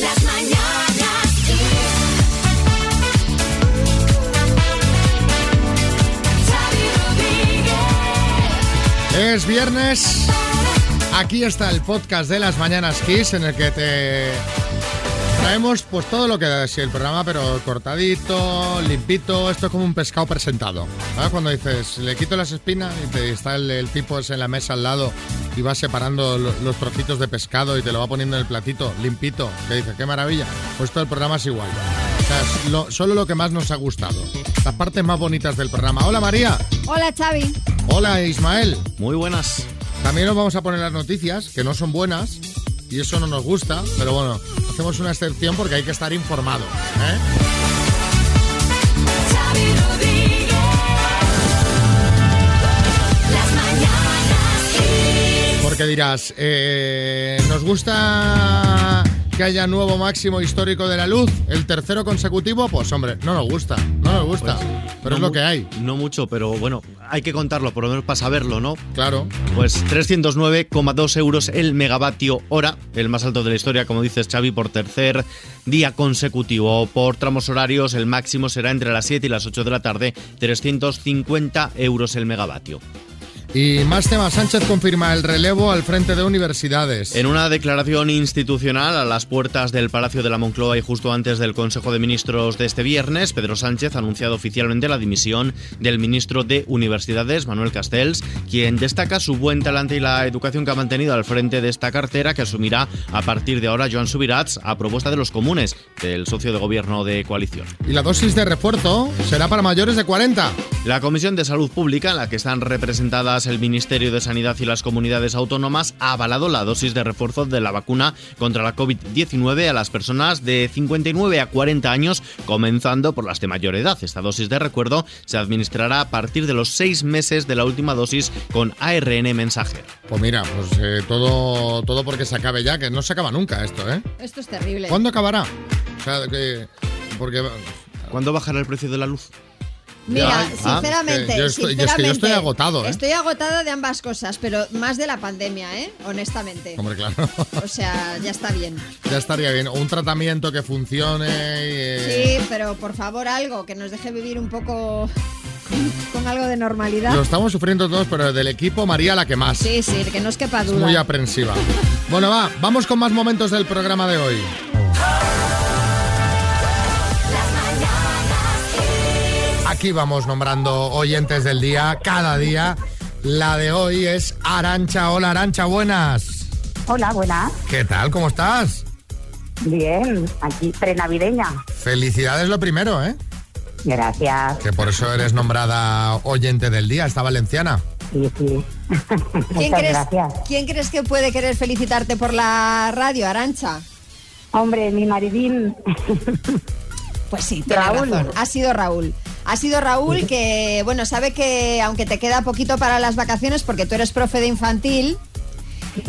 Las mañanas. Es viernes. Aquí está el podcast de las mañanas Kiss en el que te traemos pues todo lo que da así el programa, pero cortadito, limpito. Esto es como un pescado presentado. ¿Sabes? Cuando dices, le quito las espinas y te está el, el tipo ese en la mesa al lado y va separando lo- los trocitos de pescado y te lo va poniendo en el platito, limpito. Que dices, qué maravilla. Pues todo el programa es igual. O sea, es lo- solo lo que más nos ha gustado. Las partes más bonitas del programa. Hola María. Hola Xavi. Hola Ismael. Muy buenas. También nos vamos a poner las noticias, que no son buenas, y eso no nos gusta, pero bueno, hacemos una excepción porque hay que estar informado. ¿eh? Porque dirás, eh, ¿nos gusta que haya nuevo máximo histórico de la luz? ¿El tercero consecutivo? Pues hombre, no nos gusta, no nos gusta, Pues, pero no es lo que hay, No mucho, pero bueno, hay que contarlo, por lo menos para saberlo, ¿no? claro. Pues 309,2 euros el megavatio hora, el más alto de la historia, como dices Xavi, por tercer día consecutivo. Por tramos horarios, el máximo será entre las 7 y las 8 de la tarde, 350 euros el megavatio. Y más temas, Sánchez confirma el relevo al frente de universidades. En una declaración institucional a las puertas del Palacio de la Moncloa y justo antes del Consejo de Ministros de este viernes, Pedro Sánchez ha anunciado oficialmente la dimisión del ministro de Universidades, Manuel Castells, quien destaca su buen talante y la educación que ha mantenido al frente de esta cartera que asumirá a partir de ahora Joan Subirats a propuesta de los comunes, del socio de gobierno de coalición. Y la dosis de refuerzo será para mayores de 40. La Comisión de Salud Pública, en la que están representadas el Ministerio de Sanidad y las comunidades autónomas, ha avalado la dosis de refuerzo de la vacuna contra la COVID-19 a las personas de 59 a 40 años, comenzando por las de mayor edad. Esta dosis de recuerdo se administrará a partir de los seis meses de la última dosis con ARN mensajero. Pues mira, pues eh, todo, todo porque se acabe ya, que no se acaba nunca esto, ¿eh? Esto es terrible. ¿Cuándo acabará? O sea, que... Porque... ¿Cuándo bajará el precio de la luz? Mira, Ay, ah, sinceramente, es que yo estoy- yo es que yo estoy sinceramente, agotado, ¿eh? Estoy agotada de ambas cosas, pero más de la pandemia, ¿eh? Honestamente. Hombre, claro. O sea, ya está bien. ya estaría bien. Un tratamiento que funcione. y, eh, Sí, pero por favor algo que nos deje vivir un poco con, algo de normalidad. Lo estamos sufriendo todos, pero del equipo María la que más. Sí, sí, que no os quepa Es duda. muy aprensiva. Bueno, va, vamos con más momentos del programa de hoy. Aquí vamos nombrando oyentes del día, cada día. La de hoy es Arancha. Hola Arancha, buenas. Hola, buenas. ¿Qué tal? ¿Cómo estás? Bien, aquí prenavideña. Felicidades lo primero, ¿eh? Gracias. Que por eso eres nombrada oyente del día, esta valenciana. Sí, sí. ¿Quién Muchas crees, gracias. ¿Quién crees que puede querer felicitarte por la radio, Arancha? Hombre, mi maridín. Pues sí, Raúl. razón. Ha sido Raúl. Ha sido Raúl que, bueno, sabe que aunque te queda poquito para las vacaciones, porque tú eres profe de infantil,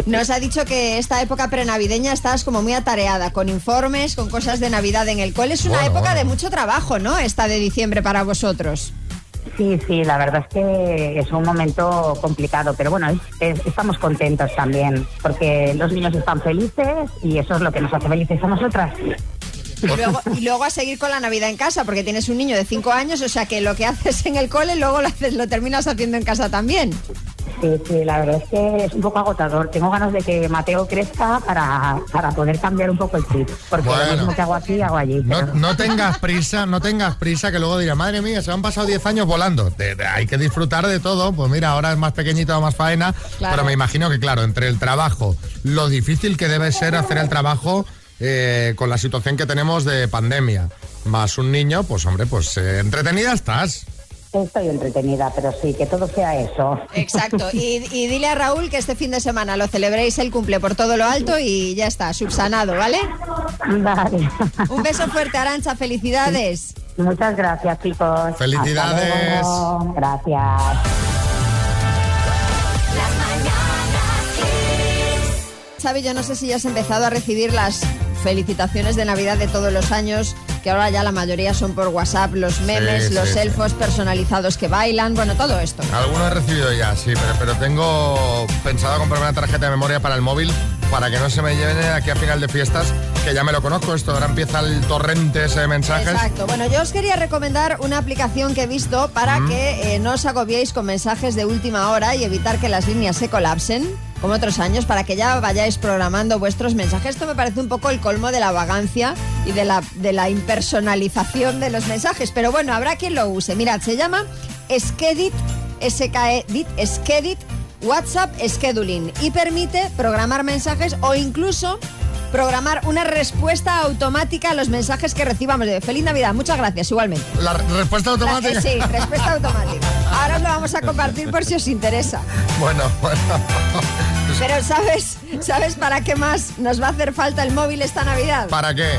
nos ha dicho que esta época prenavideña estás como muy atareada, con informes, con cosas de Navidad en el cole. Es una Bueno, época bueno. de mucho trabajo, ¿no? Esta de diciembre para vosotros. Sí, sí, la verdad es que es un momento complicado, pero bueno, es- es- estamos contentos también, porque los niños están felices y eso es lo que nos hace felices a nosotras. Y luego, y luego a seguir con la Navidad en casa, porque tienes un niño de 5 años, o sea que lo que haces en el cole luego lo, haces, lo terminas haciendo en casa también. Sí, sí, la verdad es que es un poco agotador. Tengo ganas de que Mateo crezca para, para poder cambiar un poco el chip, porque Bueno. lo mismo que hago aquí, hago allí. No, pero- no tengas prisa, no tengas prisa, que luego dirás, madre mía, se han pasado 10 años volando. De- de- hay que disfrutar de todo. Pues mira, ahora es más pequeñito, más faena. Claro. Pero me imagino que, claro, entre el trabajo, lo difícil que debe ser hacer el trabajo eh, con la situación que tenemos de pandemia, más un niño, pues hombre, pues eh, entretenida estás. Estoy entretenida, pero sí, que todo sea eso. Exacto. Y, y dile a Raúl que este fin de semana lo celebréis el cumple por todo lo alto y ya está, subsanado, ¿vale? Vale. Un beso fuerte, Arancha, felicidades. Muchas gracias, chicos. Felicidades. Gracias. Xavi, yo no sé si ya has empezado a recibir las felicitaciones de Navidad de todos los años, que ahora ya la mayoría son por WhatsApp, los memes, Sí, los sí, elfos personalizados que bailan, bueno, todo esto. Alguno he recibido ya, sí, pero, pero tengo pensado comprarme una tarjeta de memoria para el móvil para que no se me lleven aquí a final de fiestas que ya me lo conozco, esto ahora empieza el torrente ese de mensajes. Exacto. Bueno, yo os quería recomendar una aplicación que he visto para que eh, no os agobiéis con mensajes de última hora y evitar que las líneas se colapsen, como otros años, para que ya vayáis programando vuestros mensajes. Esto me parece un poco el colmo de la vagancia y de la, de la impersonalización de los mensajes. Pero bueno, habrá quien lo use. Mirad, se llama Skedit, S-K-E-D-I-T, Skedit WhatsApp Scheduling y permite programar mensajes o incluso programar una respuesta automática a los mensajes que recibamos. De Feliz Navidad, muchas gracias, igualmente. La respuesta automática. Eh, Sí, respuesta automática. Ahora os lo vamos a compartir por si os interesa. Bueno, bueno. Pero ¿sabes, ¿sabes para qué más nos va a hacer falta el móvil esta Navidad? ¿Para qué?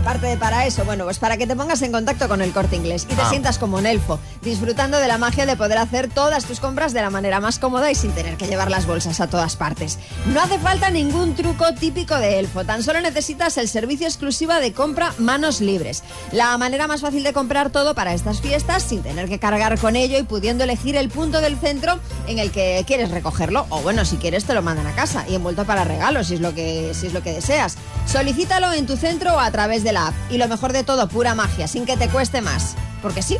Aparte de para eso, bueno, pues para que te pongas en contacto con el corte inglés y te Ah. sientas como un elfo, disfrutando de la magia de poder hacer todas tus compras de la manera más cómoda y sin tener que llevar las bolsas a todas partes. No hace falta ningún truco típico de elfo, tan solo necesitas el servicio exclusivo de compra manos libres. La manera más fácil de comprar todo para estas fiestas sin tener que cargar con ello y pudiendo elegir el punto del centro en el que quieres recogerlo. O bueno, si quieres te lo mandan a casa y envuelto para regalos si es lo que, si es lo que deseas. Solicítalo en tu centro o a través de Y lo mejor de todo, pura magia, sin que te cueste más. Porque sí.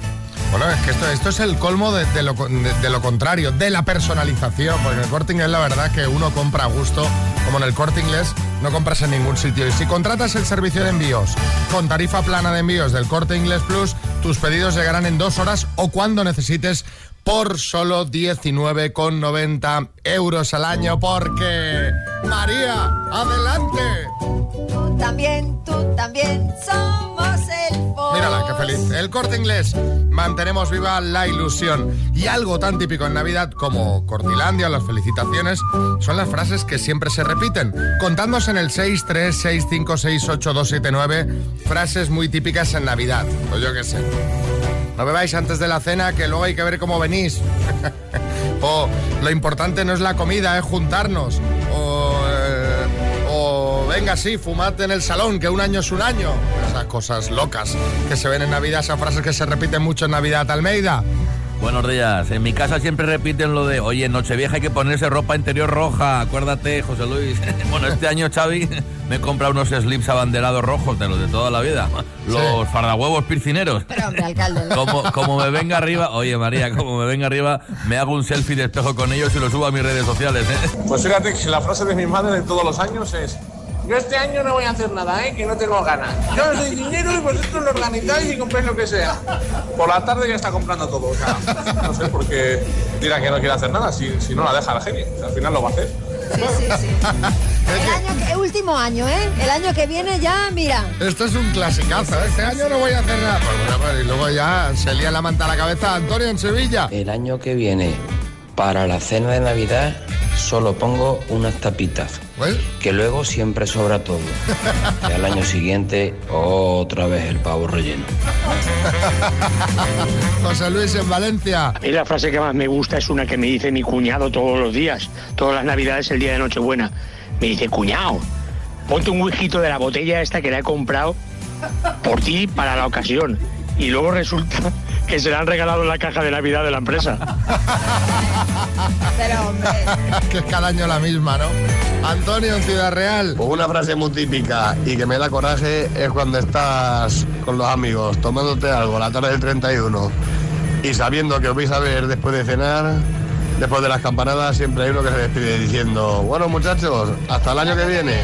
Bueno, es que esto, es el colmo de, lo, de lo contrario, de la personalización, porque en el corte inglés la verdad que uno compra a gusto, como en el corte inglés no compras en ningún sitio. Y si contratas el servicio de envíos con tarifa plana de envíos del corte inglés plus, tus pedidos llegarán en dos horas o cuando necesites por solo 19,90 euros al año, porque María, adelante. También, tú también somos elfos. Mírala, qué feliz. El corte inglés. Mantenemos viva la ilusión. Y algo tan típico en Navidad como Cortilandia o las felicitaciones son las frases que siempre se repiten. Contadnos en el 636568279 frases muy típicas en Navidad. O yo qué sé. No bebáis antes de la cena que luego hay que ver cómo venís. o lo importante no es la comida, es juntarnos. O, eh, o venga, sí, fumad en el salón, que un año es un año. Esas cosas locas que se ven en Navidad, esas frases que se repiten mucho en Navidad. Almeida. Buenos días. En mi casa siempre repiten lo de, oye, en Nochevieja hay que ponerse ropa interior roja. Acuérdate, José Luis. bueno, este año, Xavi, me he comprado unos slips abanderados rojos de los de toda la vida. Los fardahuevos piscineros. Pero hombre, alcalde. ¿no? Como, como me venga arriba, oye María, como me venga arriba, me hago un selfie de espejo con ellos y lo subo a mis redes sociales. ¿eh? Pues fíjate que la frase de mi madre de todos los años es yo este año no voy a hacer nada, ¿eh? que no tengo ganas. Yo os doy dinero y vosotros lo organizáis y compréis lo que sea. Por la tarde ya está comprando todo. O sea, no sé, porque dirá que no quiere hacer nada si, si no la deja la genio. O sea, al final lo va a hacer. Sí, sí, sí. El año que- último año, ¿eh? El año que viene ya, mira. Esto es un clasicazo. ¿eh? Este año no voy a hacer nada. Pues bueno, pues, y luego ya se lía la manta a la cabeza. Antonio en Sevilla. El año que viene, para la cena de Navidad, solo pongo unas tapitas, que luego siempre sobra todo. Y al año siguiente, otra vez el pavo relleno. José Luis en Valencia. A mí la frase que más me gusta es una que me dice mi cuñado todos los días, todas las navidades, el día de Nochebuena. Me dice, cuñado, ponte un whisky de la botella esta que la he comprado por ti para la ocasión. Y luego resulta que se la han regalado en la caja de Navidad de la empresa. Pero hombre. que es cada año la misma, ¿no? Antonio en Ciudad Real. Pues una frase muy típica y que me da coraje es cuando estás con los amigos tomándote algo la tarde del 31 y sabiendo que os vais a ver después de cenar, después de las campanadas, siempre hay uno que se despide diciendo, bueno muchachos, hasta el año que viene.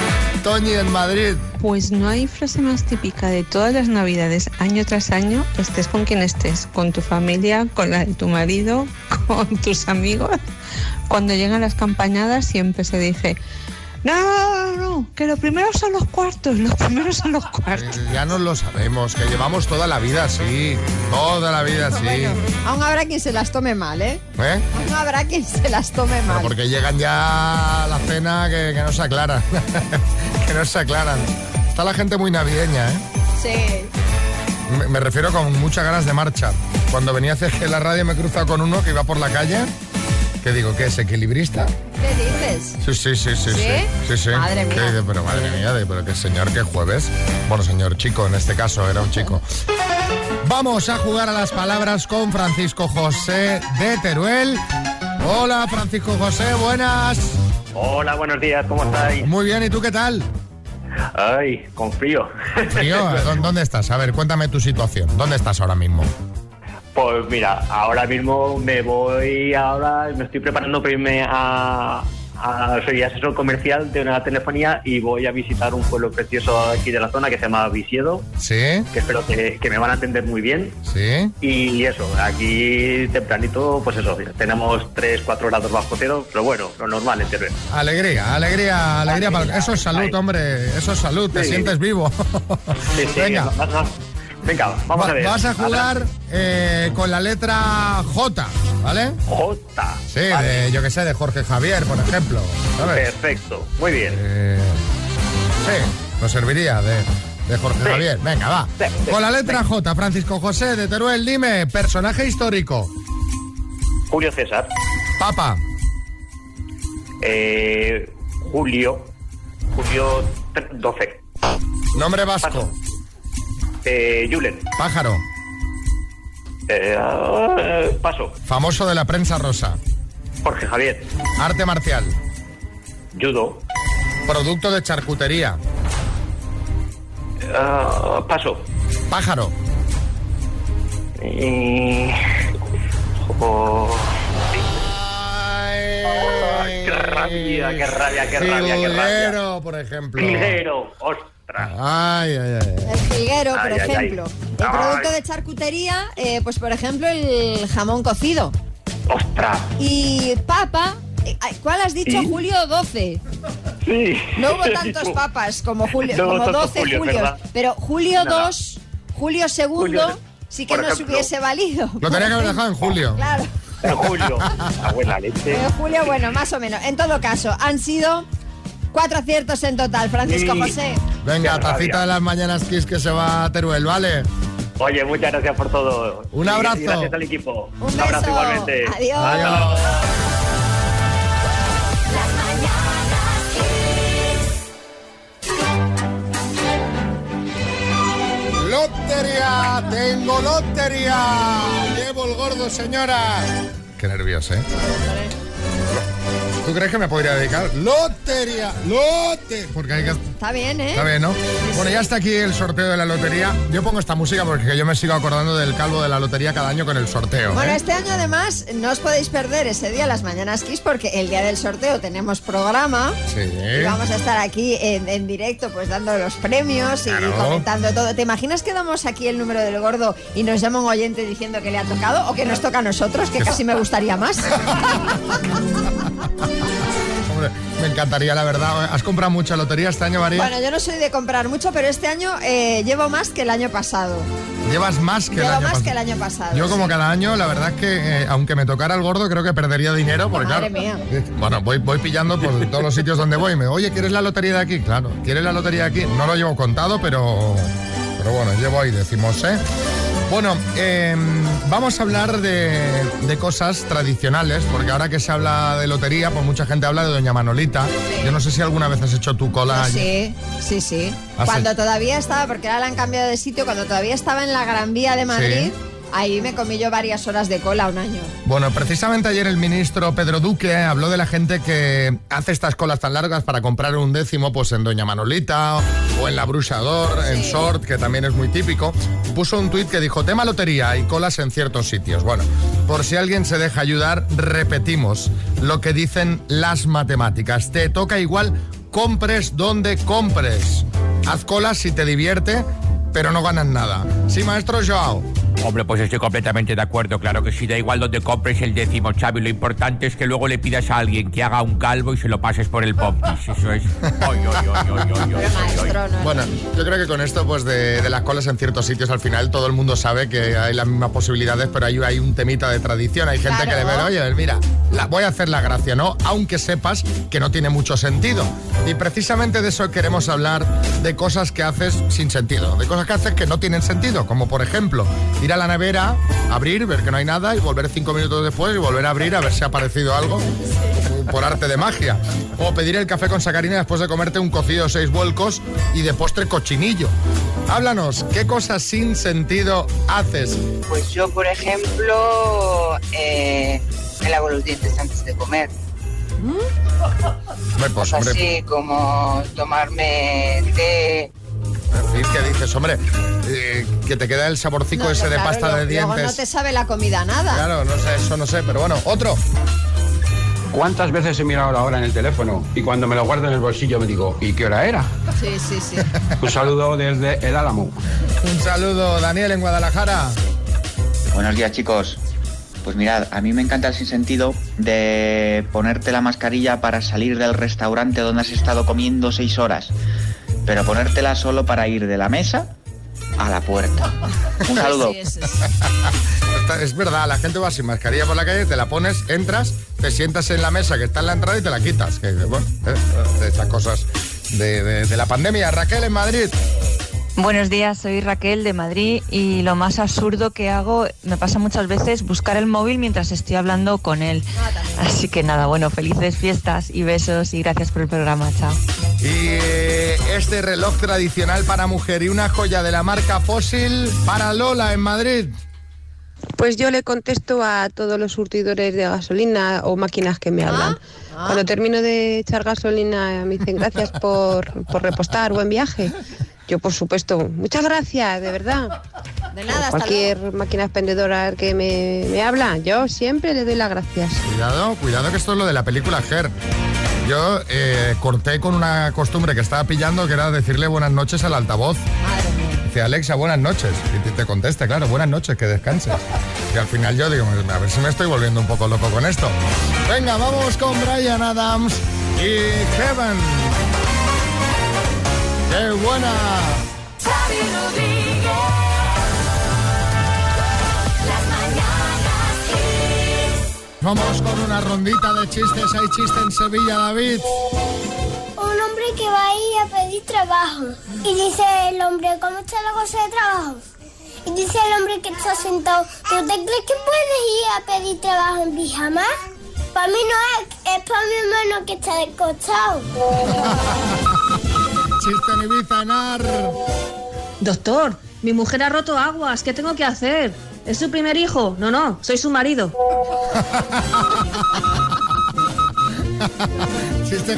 En Madrid. Pues no hay frase más típica de todas las navidades, año tras año, estés con quien estés, con tu familia, con la de tu marido, con tus amigos. Cuando llegan las campañadas siempre se dice, no, no, no, no, que lo primero son los cuartos, los primeros son los cuartos. Eh, Ya nos lo sabemos, que llevamos toda la vida así. Toda la vida así. Bueno, aún habrá quien se las tome mal, ¿eh? ¿Eh? Aún habrá quien se las tome Pero mal. porque llegan ya a la cena que, que no se aclaran. que no se aclaran. Está la gente muy navideña, ¿eh? Sí. Me, me refiero con muchas ganas de marcha. Cuando venía hacia la radio me he cruzado con uno que iba por la calle. Que digo, ¿qué es? ¿Equilibrista? ¿Qué dices? Sí, sí, sí, sí. ¿Sí? Sí, sí. Madre ¿Qué mía. dice? Pero madre mía, de- pero qué señor, qué jueves. Bueno, señor chico, en este caso era un chico. Vamos a jugar a las palabras con Francisco José de Teruel. Hola, Francisco José, buenas. Hola, buenos días, ¿cómo estáis? Muy bien, ¿y tú qué tal? Ay, con frío. Tío, ¿dó- ¿dónde estás? A ver, cuéntame tu situación. ¿Dónde estás ahora mismo? Pues mira, ahora mismo me voy, ahora me estoy preparando para irme a, a- soy asesor comercial de una telefonía y voy a visitar un pueblo precioso aquí de la zona que se llama Visiedo, ¿Sí? que espero que, que me van a atender muy bien. ¿Sí? Y eso, aquí tempranito, pues eso, tenemos 3, 4 grados bajo cero, pero bueno, lo normal en Teruel. Alegría, alegría, alegría. para- Eso es salud, hombre. Eso es salud. Te Sí. sientes vivo. Sí, sí, Venga. Venga, vamos Va- a ver. Vas a jugar eh, con la letra J, ¿vale? J. Sí, de, yo que sé, de Jorge Javier, por ejemplo. ¿sabes? Perfecto, muy bien. Eh, sí, nos serviría de, de Jorge Sí. Javier. Venga, va. Sí, sí, Con la letra J, Francisco José de Teruel, dime, personaje histórico. Julio César, Papa, eh, Julio, Julio tre- 12, nombre vasco. Eh, Julen, Pájaro, eh, ah, paso, famoso de la prensa rosa. Jorge Javier, Arte marcial, Judo, producto de charcutería. ah, paso, Pájaro, y... oh, qué rabia, qué rabia, qué rabia, qué rabia. Jilguero, por ejemplo. Jilguero, ostras. Ay, ay, ay. El jilguero, por Ay, ay, ay. ejemplo. El Ay. producto de charcutería, eh, pues por ejemplo, el jamón cocido. Ostras. Y papa, eh, ¿cuál has dicho? ¿Sí? Julio 12. Sí. No hubo tantos papas como Julio, No como tantos 12 Julios, Julios. ¿verdad? Pero Julio Nada. 2, Julio segundo, Julio, sí que nos ejemplo. hubiese valido. Lo tenía que haber dejado en julio. Claro. En Julio, la buena leche. Pero Julio, bueno, más o menos. En todo caso, han sido cuatro aciertos en total, Francisco Sí. José. Venga, tacita de las mañanas Kiss que se va a Teruel, ¿vale? Oye, muchas gracias por todo. Un abrazo. y gracias al equipo. Un abrazo beso. igualmente. Adiós. Adiós. ¡Lotería! ¡Tengo lotería! ¡Llevo el gordo, señora! Qué nervioso, ¿eh? ¿Tú crees que me podría dedicar? ¡Lotería! ¡Lote! Porque hay que... Está bien, ¿eh? Está bien, ¿no? Bueno, ya está aquí el sorteo de la lotería. Yo pongo esta música porque yo me sigo acordando del calvo de la lotería cada año con el sorteo. Bueno, ¿eh? este año además no os podéis perder ese día las mañanas Kiss porque el día del sorteo tenemos programa. Sí. Y vamos a estar aquí en, en directo, pues dando los premios y comentando todo. ¿Te imaginas que damos aquí el número del gordo y nos llama un oyente diciendo que le ha tocado o que nos toca a nosotros, que casi me gustaría más? Hombre, me encantaría, la verdad. ¿Has comprado mucha lotería este año, María? Bueno, yo no soy de comprar mucho, pero este año eh, llevo más que el año pasado. Llevas más que el año más pasado. que el año pasado. Yo como sí. cada año, la verdad es que eh, aunque me tocara el gordo, creo que perdería dinero, porque Madre claro, mía. eh, bueno, voy, voy pillando por todos los sitios donde voy. Me, oye, ¿quieres la lotería de aquí? Claro, ¿quieres la lotería de aquí? No lo llevo contado, pero, pero bueno, llevo ahí, decimos, ¿eh? Bueno, eh, vamos a hablar de, de cosas tradicionales, porque ahora que se habla de lotería, pues mucha gente habla de Doña Manolita. Yo no sé si alguna vez has hecho tu cola. Sí, sí, sí. ¿Ah, Cuando sí? todavía estaba, porque ahora la han cambiado de sitio, cuando todavía estaba en la Gran Vía de Madrid, Sí. Ahí me comí yo varias horas de cola un año. Bueno, precisamente ayer el ministro Pedro Duque habló de la gente que hace estas colas tan largas para comprar un décimo pues en Doña Manolita o en la Brusador, en. Sort, que también es muy típico. Puso un tuit que dijo, tema lotería y colas en ciertos sitios. Bueno, por si alguien se deja ayudar, repetimos lo que dicen las matemáticas. Te toca igual, compres donde compres. Haz colas si te divierte, pero no ganas nada. Sí, maestro Joao. Hombre, pues estoy completamente de acuerdo. Claro que sí, da igual donde compres el décimo, Xavi. Lo importante es que luego le pidas a alguien que haga un calvo y se lo pases por el pompis. Eso es. Maestro, no, Bueno, yo creo que con esto, pues de, de las colas en ciertos sitios, al final todo el mundo sabe que hay las mismas posibilidades, pero hay, hay un temita de tradición. Hay gente Claro. que le ve, oye, mira, la, voy a hacer la gracia, ¿no? Aunque sepas que no tiene mucho sentido. Y precisamente de eso queremos hablar, de cosas que haces sin sentido, de cosas que haces que no tienen sentido, como por ejemplo, ir a la nevera, abrir, ver que no hay nada y volver cinco minutos después y volver a abrir a ver si ha aparecido algo por arte de magia. O pedir el café con sacarina después de comerte un cocido de seis vuelcos y de postre cochinillo. Háblanos, ¿qué cosas sin sentido haces? Pues yo, por ejemplo, eh, me lavo los dientes antes de comer. Hombre, pues Así como tomarme té. ¿Qué dices? Hombre, eh, que te queda el saborcico No, ese de claro, pasta lo- de Luego dientes. no te sabe la comida nada. Claro, no sé, eso no sé, pero bueno, otro. ¿Cuántas veces he mirado la hora en el teléfono y cuando me lo guardo en el bolsillo me digo, ¿y qué hora era? Sí, sí, sí. Un saludo desde el Álamo. Un saludo, Daniel, en Guadalajara. Buenos días, chicos. Pues mirad, a mí me encanta el sinsentido de ponerte la mascarilla para salir del restaurante donde has estado comiendo seis horas, pero ponértela solo para ir de la mesa a la puerta. Un saludo. Es verdad, la gente va sin mascarilla por la calle, te la pones, entras, te sientas en la mesa que está en la entrada y te la quitas. Que, bueno, eh, de estas cosas de, de- de la pandemia. Raquel en Madrid. Buenos días, soy Raquel de Madrid y lo más absurdo que hago, me pasa muchas veces buscar el móvil mientras estoy hablando con él. Así que nada, bueno, felices fiestas y besos y gracias por el programa, chao. Y eh, este reloj tradicional para mujer y una joya de la marca Fossil para Lola en Madrid. Pues yo le contesto a todos los surtidores de gasolina o máquinas que me hablan. Cuando termino de echar gasolina me dicen gracias por, por repostar, buen viaje. Yo, por supuesto, muchas gracias, de verdad. De nada, hasta Cualquier máquina expendedora que me, me habla, yo siempre le doy las gracias. Cuidado, cuidado que esto es lo de la película Her. Yo eh, corté con una costumbre que estaba pillando que era decirle buenas noches al altavoz. Dice Alexa, buenas noches. Y te, te conteste, claro, buenas noches, que descanses. Y al final yo digo, a ver si me estoy volviendo un poco loco con esto. Venga, vamos con Brian Adams y Heaven. ¡Qué buena! Xavi. Las mañanas. Vamos con una rondita de chistes. Hay chiste en Sevilla, David. Un hombre que va a ir a pedir trabajo. Y dice el hombre, ¿cómo está la cosa de trabajo? Y dice el hombre que está sentado, ¿tú te crees que puedes ir a pedir trabajo en pijama? Para mí no es, es para mi hermano que está del costado. Chiste en Ibiza, Enar. Doctor, mi mujer ha roto aguas, ¿qué tengo que hacer? ¿Es su primer hijo? No, no, soy su marido.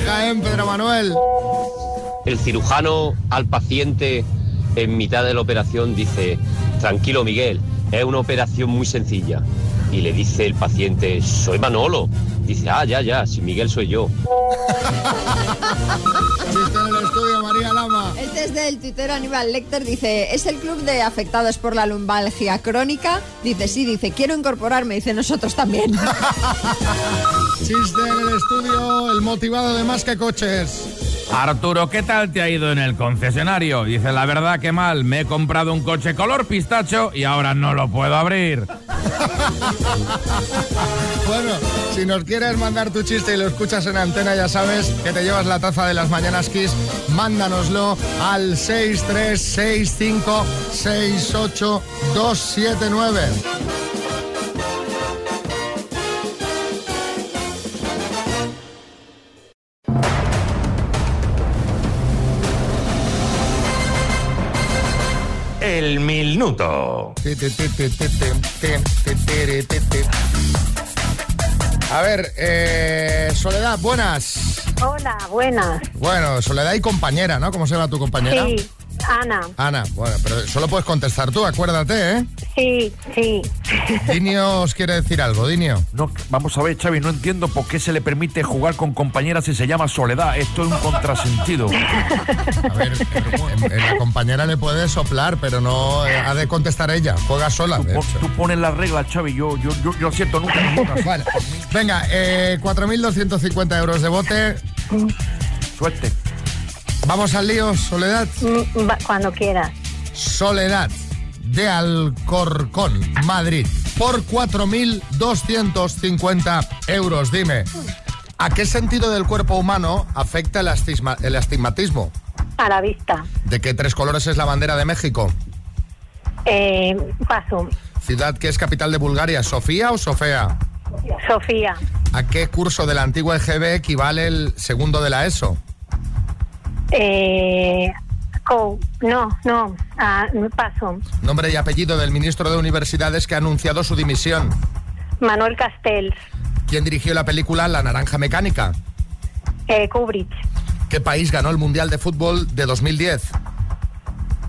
Jaén, Pedro Manuel. El cirujano al paciente en mitad de la operación dice, tranquilo Miguel, es una operación muy sencilla. Y le dice el paciente, soy Manolo. Dice, ah, ya, ya, si Miguel soy yo. Chiste en el estudio, María Lama. Este es del tuitero Aníbal Lecter, dice, ¿es el club de afectados por la lumbalgia crónica? Dice, sí, dice, quiero incorporarme, dice, nosotros también. Chiste en el estudio, el motivado de más que coches. Arturo, ¿qué tal te ha ido en el concesionario? Dice, la verdad que mal, me he comprado un coche color pistacho y ahora no lo puedo abrir. Bueno, si nos quieres mandar tu chiste y lo escuchas en antena, ya sabes que te llevas la taza de las mañanas Kiss. Mándanoslo al 636568279. El minuto. A ver, eh, Soledad, buenas. Hola, buenas. Bueno, Soledad y compañera, ¿no? ¿Cómo se llama tu compañera? Sí, Ana. Ana, bueno, pero solo puedes contestar tú, acuérdate, ¿eh? Sí, sí. Dinio os quiere decir algo, Dinio. No, vamos a ver, Xavi, no entiendo por qué se le permite jugar con compañeras si se llama Soledad. Esto es un contrasentido. A ver, en- en la compañera le puede soplar, pero no eh, ha de contestar ella. Juega sola. hecho. Tú pones las reglas, Xavi, yo, yo, yo, yo siento nunca ninguna. Vale. Venga, eh, 4.250 euros de bote. Suerte. Vamos al lío, Soledad. Mm, Cuando quieras. Soledad de Alcorcón, Madrid, por 4.250 euros. Dime, ¿a qué sentido del cuerpo humano afecta el, astigma- el astigmatismo? A la vista. ¿De qué tres colores es la bandera de México? Eh, paso. ¿Ciudad que es capital de Bulgaria, Sofía o Sofía? Sofía. ¿A qué curso de la antigua EGB equivale el segundo de la ESO? Eh, co- no, no. Ah, paso. Nombre y apellido del ministro de Universidades que ha anunciado su dimisión. Manuel Castells. ¿Quién dirigió la película La Naranja Mecánica? Eh, Kubrick. ¿Qué país ganó el Mundial de Fútbol de 2010?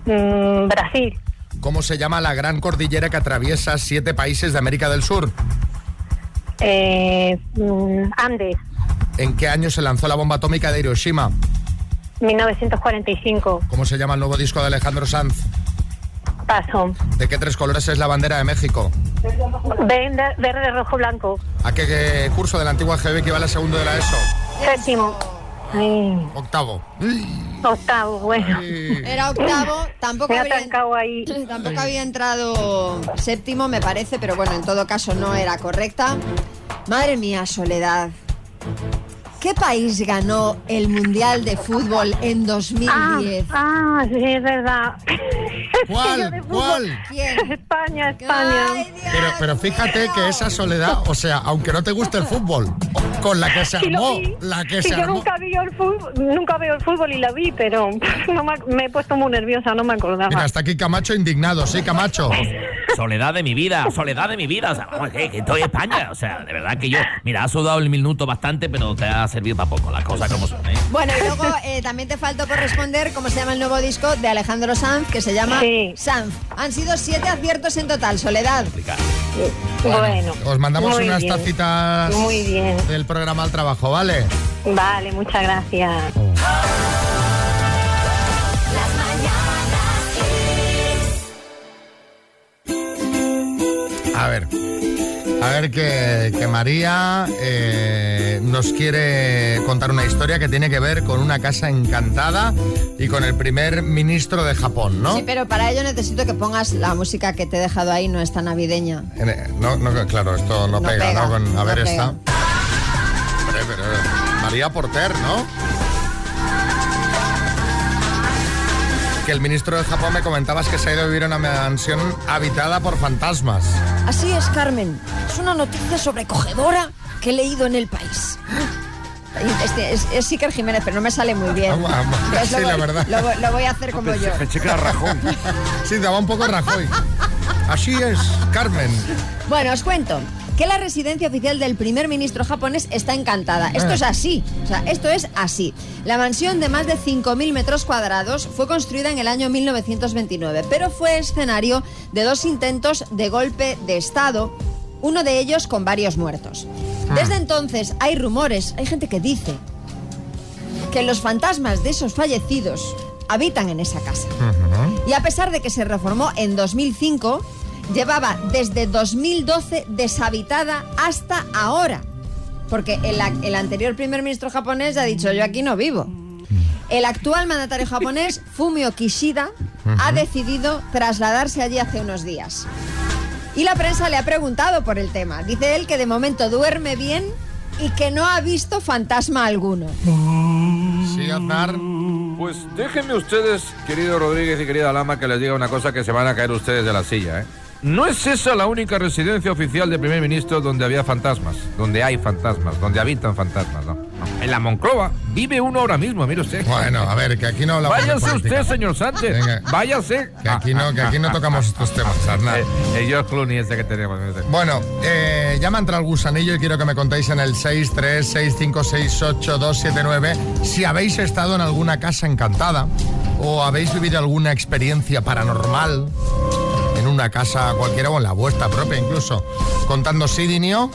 Mm, Brasil. ¿Cómo se llama la gran cordillera que atraviesa siete países de América del Sur? Eh, mm, Andes. ¿En qué año se lanzó la bomba atómica de Hiroshima? 1945. ¿Cómo se llama el nuevo disco de Alejandro Sanz? Paso. ¿De qué tres colores es la bandera de México? Verde, verde, rojo, blanco. ¿A qué, qué curso de la antigua GB equivale al segundo de la ESO? Séptimo. Ay, Octavo. octavo, bueno. Era octavo, tampoco había, ahí. tampoco había entrado séptimo, me parece, pero bueno, en todo caso no era correcta. Madre mía, Soledad. ¿Qué país ganó el Mundial de Fútbol en 2010? Ah, sí, es verdad. ¿Cuál? De fútbol. ¿Cuál? ¿Quién? España, España. Pero, pero fíjate que esa soledad, o sea, aunque no te guste el fútbol, con la que se armó, la que Sí, se yo armó. nunca vi el fútbol, nunca veo el fútbol y la vi, pero no me, me he puesto muy nerviosa, no me acordaba. Mira, hasta aquí Camacho indignado, sí, Camacho. Soledad de mi vida, soledad de mi vida. O sea, vamos, que, que estoy en España. O sea, de verdad que yo. Mira, has sudado el minuto bastante, pero te ha servido para poco. Las cosas como son. ¿eh? Bueno, y luego eh, también te faltó por responder cómo se llama el nuevo disco de Alejandro Sanz, que se llama Sanz. Han sido siete aciertos en total, Soledad. Bueno. Os mandamos muy unas bien. tacitas Muy bien. del programa al trabajo, ¿vale? Vale, muchas gracias. A ver. A ver que, que María eh, nos quiere contar una historia que tiene que ver con una casa encantada y con el primer ministro de Japón, ¿no? Sí, pero para ello necesito que pongas la música que te he dejado ahí, no está navideña. Eh, No, no, claro, esto no, No pega, pega, ¿no? Con- a no ver pega. esta. Hombre, pero María Porter, ¿no? Que el ministro de Japón me comentabas que se ha ido a vivir a una mansión habitada por fantasmas. Así es, Carmen. Es una noticia sobrecogedora que he leído en el país. Este es, es Iker Jiménez, pero no me sale muy bien. Vamos, vamos. Entonces lo Sí, la voy- verdad. Lo, voy- lo voy a hacer como yo. Pensé que era Rajoy. Sí, daba un poco Rajoy. Así es, Carmen. Bueno, os cuento que la residencia oficial del primer ministro japonés está encantada. Esto Ah. es así, o sea, esto es así. La mansión de más de 5.000 metros cuadrados fue construida en el año 1929, pero fue escenario de dos intentos de golpe de Estado, uno de ellos con varios muertos. Desde entonces hay rumores, hay gente que dice que los fantasmas de esos fallecidos habitan en esa casa. Y a pesar de que se reformó en 2005, llevaba desde 2012 deshabitada hasta ahora. Porque el, anterior primer ministro japonés ha dicho, yo aquí no vivo. El actual mandatario japonés, Fumio Kishida, ha decidido trasladarse allí hace unos días. Y la prensa le ha preguntado por el tema. Dice él que de momento duerme bien y que no ha visto fantasma alguno. Sí, Aznar. Pues déjenme ustedes, querido Rodríguez y querida Lama, que les diga una cosa que se van a caer ustedes de la silla, ¿eh? No es esa la única residencia oficial del primer ministro donde había fantasmas, donde hay fantasmas, donde habitan fantasmas, ¿no? No. En la Monclova vive uno ahora mismo, mire usted. Bueno, a ver, que aquí no hablamos de Váyase usted, señor Sánchez. Venga. Váyase. Que aquí no, que aquí no tocamos estos temas. Eh, El George Clooney ese que tenemos. ese. Bueno, eh, ya me ha entrado el gusanillo y quiero que me contéis en el 636568279 si habéis estado en alguna casa encantada o habéis vivido alguna experiencia paranormal una casa cualquiera o en la vuestra propia incluso. Contando sí, Dinio.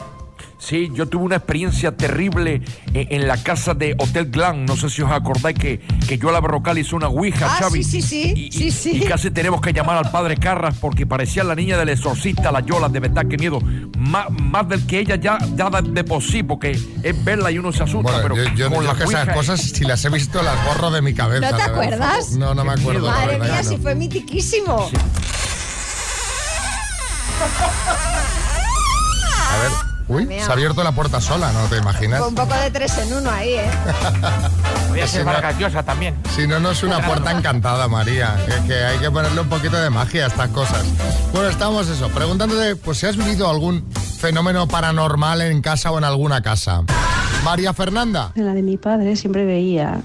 Sí, yo tuve una experiencia terrible en, en la casa de Hotel Glam. No sé si os acordáis que, que yo a la Berrocal hice una ouija, Ah, Xavi. sí, sí, sí, sí, sí. Y casi tenemos que llamar al padre Carras porque parecía la niña del exorcista, la Yola, de verdad que miedo. Má- Más, del que ella ya, ya de, de por sí, porque es verla y uno se asusta. pero yo yo, con yo que esas cosas, si las he visto, las borro de mi cabeza. ¿No te acuerdas? No, no me acuerdo. Madre verdad mía, no. si fue mitiquísimo. A ver, uy, se ha abierto la puerta sola, ¿no te imaginas? Un poco de tres en uno ahí, ¿eh? Voy a ser maravillosa también. Si no, no es una puerta encantada, María. Que, que hay que ponerle un poquito de magia a estas cosas. Bueno, estamos eso, preguntándote, pues si has vivido algún fenómeno paranormal en casa o en alguna casa. María Fernanda. En la de mi padre siempre veía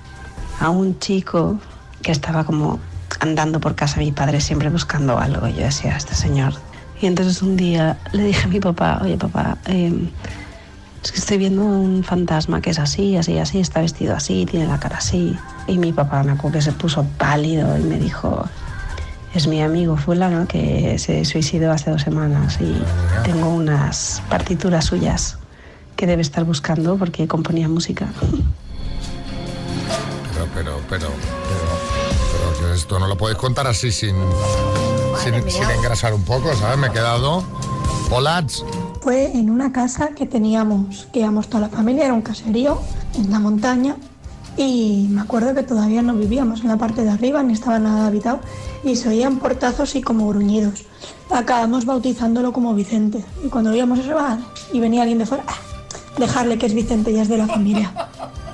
a un chico que estaba como andando por casa mi padre siempre buscando algo. Yo decía, este señor. Y entonces un día le dije a mi papá, oye papá, eh, es que estoy viendo un fantasma que es así, así, así, está vestido así, tiene la cara así. Y mi papá me acuerdo que se puso pálido y me dijo, es mi amigo fulano que se suicidó hace dos semanas y tengo unas partituras suyas que debe estar buscando porque componía música. Pero, pero, pero, pero, pero esto no lo podéis contar así sin, sin, sin engrasar un poco, ¿sabes? Me he quedado. Polats. Fue en una casa que teníamos, que íbamos toda la familia, era un caserío en la montaña y me acuerdo que todavía no vivíamos en la parte de arriba, ni estaba nada habitado y se oían portazos y como gruñidos. Acabamos bautizándolo como Vicente y cuando veíamos eso ah, y venía alguien de fuera, ah, dejarle que es Vicente, ya es de la familia.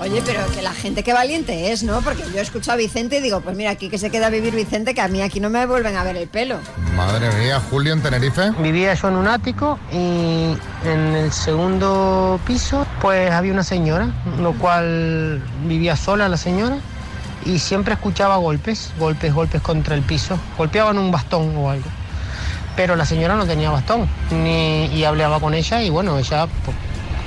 Oye, pero que la gente que valiente es, ¿no? Porque yo escucho a Vicente y digo, pues mira, aquí que se queda a vivir Vicente, que a mí aquí no me vuelven a ver el pelo. Madre mía, Julio en Tenerife. Vivía yo en un ático y en el segundo piso pues había una señora, lo cual vivía sola la señora y siempre escuchaba golpes, golpes, golpes contra el piso. Golpeaban un bastón o algo. Pero la señora no tenía bastón ni, y hablaba con ella y bueno, ella pues,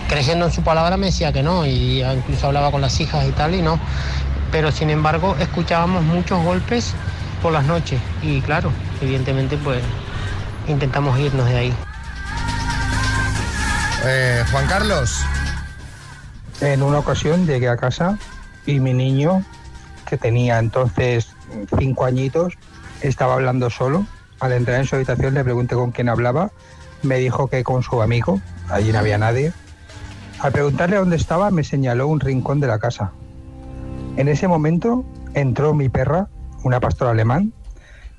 creyendo en su palabra me decía que no y incluso hablaba con las hijas y tal y no. Pero sin embargo escuchábamos muchos golpes por las noches y claro, evidentemente pues intentamos irnos de ahí. Eh, Juan Carlos. En una ocasión llegué a casa y mi niño, que tenía entonces cinco añitos, estaba hablando solo. Al entrar en su habitación le pregunté con quién hablaba. Me dijo que con su amigo, allí no había nadie. Al preguntarle dónde estaba, me señaló un rincón de la casa. En ese momento entró mi perra, una pastora alemán,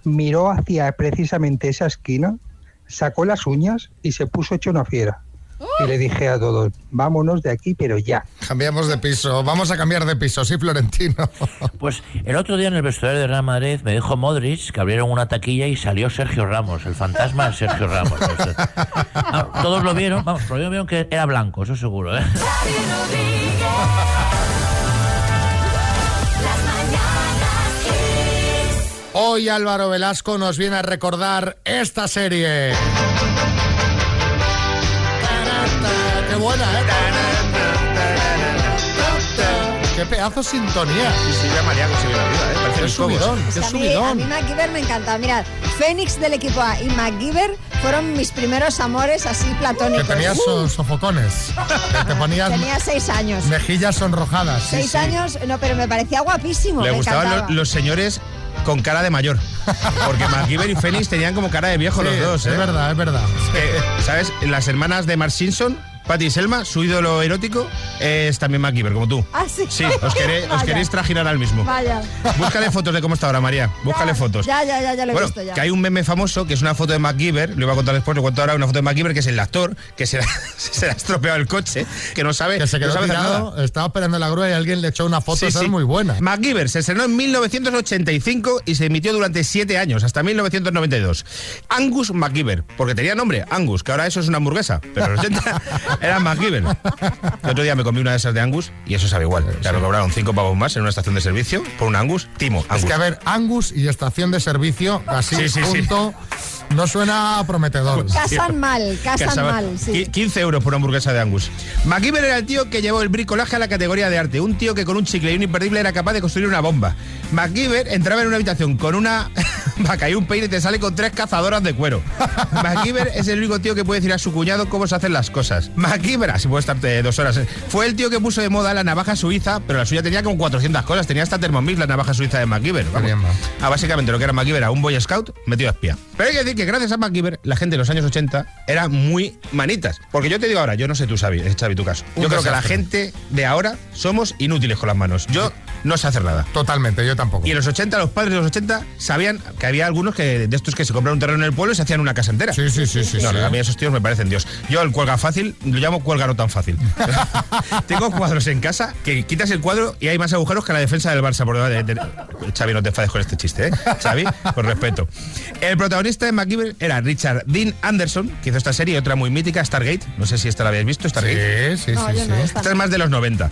miró hacia precisamente esa esquina, sacó las uñas y se puso hecho una fiera. Y le dije a todos, vámonos de aquí, pero ya. Cambiamos de piso, vamos a cambiar de piso, sí, Florentino. Pues el otro día en el vestuario de Real Madrid me dijo Modric que abrieron una taquilla y salió Sergio Ramos, el fantasma de Sergio Ramos. Todos lo vieron, vamos, lo vieron que era blanco, eso seguro, ¿eh? Hoy Álvaro Velasco nos viene a recordar esta serie. Buena, eh! ¡Qué pedazo de sintonía! Sí, sí, ya María consiguió la vida, ¿eh? Parece ¡Qué el subidón! Es ¡Qué que a mí, a subidón! mí MacGyver me encanta. Mirad, Fénix del equipo A y MacGyver fueron mis primeros amores así Que platónicos. tenías Uh, so- sofocones. Que te ponías tenía seis años. mejillas sonrojadas. sí, seis sí. años, no, pero me parecía guapísimo. Le me gustaban los señores con cara de mayor. Porque MacGyver y Fénix tenían como cara de viejo Sí, los dos, ¿eh? Es verdad, es verdad. Que, ¿Sabes? Las hermanas de Mark Simpson, Patty y Selma, su ídolo erótico es también MacGyver, como tú. Ah, sí. Sí, os, queré- os Vaya. queréis trajinar al mismo. Vaya. Búscale fotos de cómo está ahora, María. Búscale fotos. Ya, ya, ya, ya lo he Bueno, visto ya. que hay un meme famoso que es una foto de MacGyver, lo iba a contar después, lo cuento ahora, una foto de MacGyver que es el actor que se, le- se le ha estropeado el coche, que no sabe, Que se no quedó sabe hacer nada. estaba esperando la grúa y alguien le echó una foto, esa es muy buena. MacGyver se estrenó en 1985 y se emitió durante siete años, hasta 1992. Angus MacGyver, porque tenía nombre, Angus, que ahora eso es una hamburguesa, pero en los 80 era MacGyver. El otro día me comí una de esas de Angus y eso sabe igual. Claro, cobraron cinco pavos más en una estación de servicio por un Angus. Timo, Angus. Es que a ver, Angus y estación de servicio, así Sí, sí, sí. No suena prometedor. Casan mal, casan mal, sí. qui- 15 euros por una hamburguesa de Angus. MacGyver era el tío que llevó el bricolaje a la categoría de arte. Un tío que con un chicle y un imperdible era capaz de construir una bomba. MacGyver entraba en una habitación con una vaca y un peine y te sale con tres cazadoras de cuero. MacGyver es el único tío que puede decir a su cuñado cómo se hacen las cosas. MacGyver, así puede estarte dos horas. eh. Fue el tío que puso de moda la navaja suiza, pero la suya tenía como 400 cosas. Tenía hasta Thermomix la navaja suiza de MacGyver. vamos. Ah, básicamente lo que era MacGyver era un Boy Scout metido a espía. Pero hay que decir que gracias a MacGyver, la gente de los años 80 era muy manitas. Porque yo te digo ahora, yo no sé tú, Xavi, eh, Xavi, tu caso. Un yo creo que la gente de ahora somos inútiles con las manos. Yo no sé hacer nada. Totalmente, yo tampoco. Y en los 80, los padres de los 80 sabían que había algunos que de estos que se compraron un terreno en el pueblo y se hacían una casa entera. Sí, sí, sí, sí, No, sí. a mí esos tíos me parecen Dios. Yo el cuelga fácil lo llamo cuelga no tan fácil. Tengo cuadros en casa que quitas el cuadro y hay más agujeros que la defensa del Barça. Por debajo de- de- Xavi, no te enfades con este chiste, ¿eh? Xavi, con respeto. El protagonista de MacGyver era Richard Dean Anderson, que hizo esta serie, otra muy mítica, Stargate. No sé si esta la habéis visto, Stargate. Sí, sí, No, sí, no, Esta es más de los 90.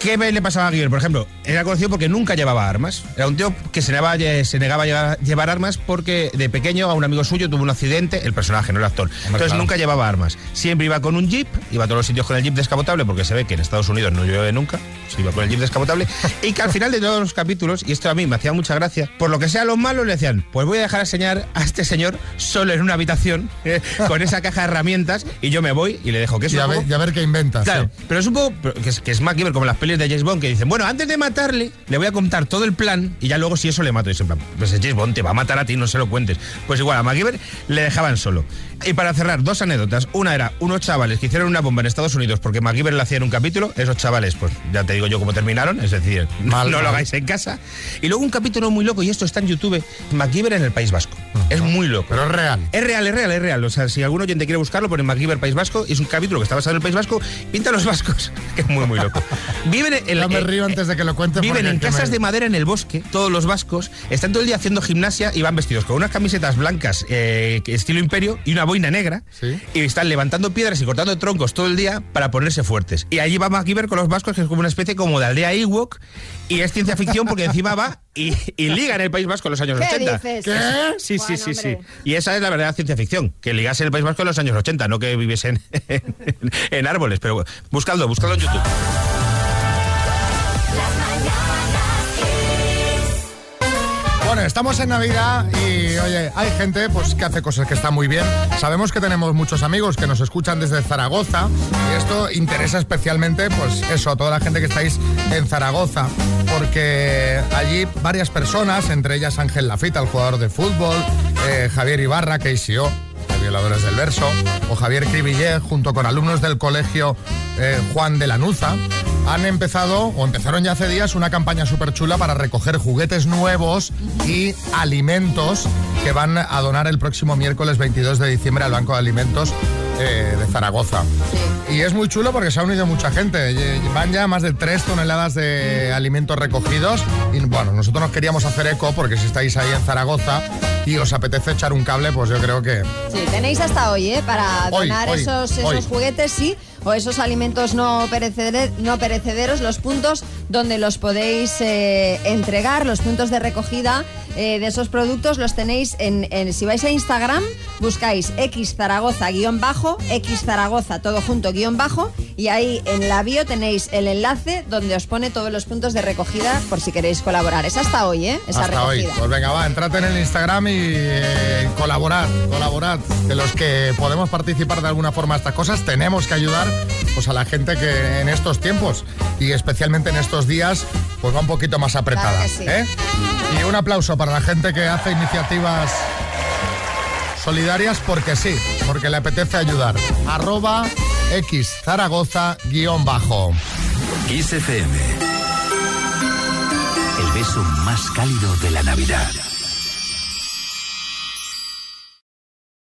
¿Qué me le pasaba a Guiber? Por ejemplo, era conocido porque nunca llevaba armas. Era un tío que se negaba, se negaba a llevar, llevar armas porque de pequeño a un amigo suyo tuvo un accidente, el personaje, no el actor. Entonces claro. nunca llevaba armas. Siempre iba con un jeep, iba a todos los sitios con el jeep descapotable porque se ve que en Estados Unidos no llueve nunca. Se iba con el jeep descapotable. y que al final de todos los capítulos, y esto a mí me hacía mucha gracia, por lo que sea los malos le decían, pues voy a dejar a enseñar a este señor solo en una habitación eh, con esa caja de herramientas y yo me voy y le dejo que es Y a ver, y a ver qué inventas. Claro, sí. pero es un poco que es, que es MacGyver como las de James Bond que dicen, bueno, antes de matarle, le voy a contar todo el plan y ya luego si eso le mato. Y dicen, pues es James Bond, te va a matar a ti, no se lo cuentes. Pues igual, a MacGyver le dejaban solo. Y para cerrar, dos anécdotas. Una era unos chavales que hicieron una bomba en Estados Unidos porque MacGyver le hacía en un capítulo. Esos chavales, pues ya te digo yo cómo terminaron, es decir, Mal, no lo hagáis en casa. Y luego un capítulo muy loco, y esto está en YouTube, MacGyver en el País Vasco. Es muy loco. Pero es real. Es real, es real, es real. O sea, si algún oyente quiere buscarlo, pone MacGyver País Vasco. Y es un capítulo que está basado en el País Vasco. Pinta a los vascos, que es muy, muy loco. Viven en, Ya me río antes de que lo cuentes. Viven en casas me- de madera en el bosque, todos los vascos, están todo el día haciendo gimnasia y van vestidos con unas camisetas blancas eh, estilo imperio y una boina negra y están levantando piedras y cortando troncos todo el día para ponerse fuertes. Y allí va MacGyver con los vascos, que es como una especie como de aldea Ewok y es ciencia ficción porque encima va y, y liga en el País Vasco en los años ¿Qué 80. dices? ¿Qué? Sí, sí, Bueno, sí, sí. hombre. Y esa es la verdadera ciencia ficción, que ligase en el País Vasco en los años 80, no que viviesen en, en árboles. Pero buscadlo, buscadlo en YouTube. Bueno, estamos en Navidad y oye, hay gente pues que hace cosas que están muy bien. Sabemos que tenemos muchos amigos que nos escuchan desde Zaragoza y esto interesa especialmente pues eso, a toda la gente que estáis en Zaragoza, porque allí varias personas, entre ellas Ángel Lafita, el jugador de fútbol, eh, Javier Ibarra, KCO, de Violadores del Verso, o Javier Cribillé, junto con alumnos del colegio eh, Juan de Lanuza, han empezado, o empezaron ya hace días, una campaña súper chula para recoger juguetes nuevos y alimentos que van a donar el próximo miércoles 22 de diciembre al Banco de Alimentos eh, de Zaragoza. Y es muy chulo porque se ha unido mucha gente. Lle- Van ya más de 3 toneladas de alimentos recogidos. Y bueno, nosotros nos queríamos hacer eco porque si estáis ahí en Zaragoza y os apetece echar un cable, pues yo creo que Sí, tenéis hasta hoy, ¿eh? Para donar hoy, esos, esos hoy. juguetes, sí, o esos alimentos no, pereceder- no perecederos, los puntos donde los podéis eh, entregar, los puntos de recogida eh, de esos productos los tenéis en, en- si vais a Instagram, buscáis X Zaragoza guion bajo, X Zaragoza todo junto guion bajo, y ahí en la bio tenéis el enlace donde os pone todos los puntos de recogida por si queréis colaborar. Es hasta hoy, ¿eh? Esa hasta hoy. Pues venga, va, entrad en el Instagram y eh, colaborad, colaborad. De los que podemos participar de alguna forma a estas cosas, tenemos que ayudar pues, a la gente que en estos tiempos y especialmente en estos días pues va un poquito más apretada. Claro que sí. ¿eh? Y un aplauso para la gente que hace iniciativas solidarias porque sí, porque le apetece ayudar. Arroba X Zaragoza guion bajo. Kiss FM. El beso más cálido de la Navidad.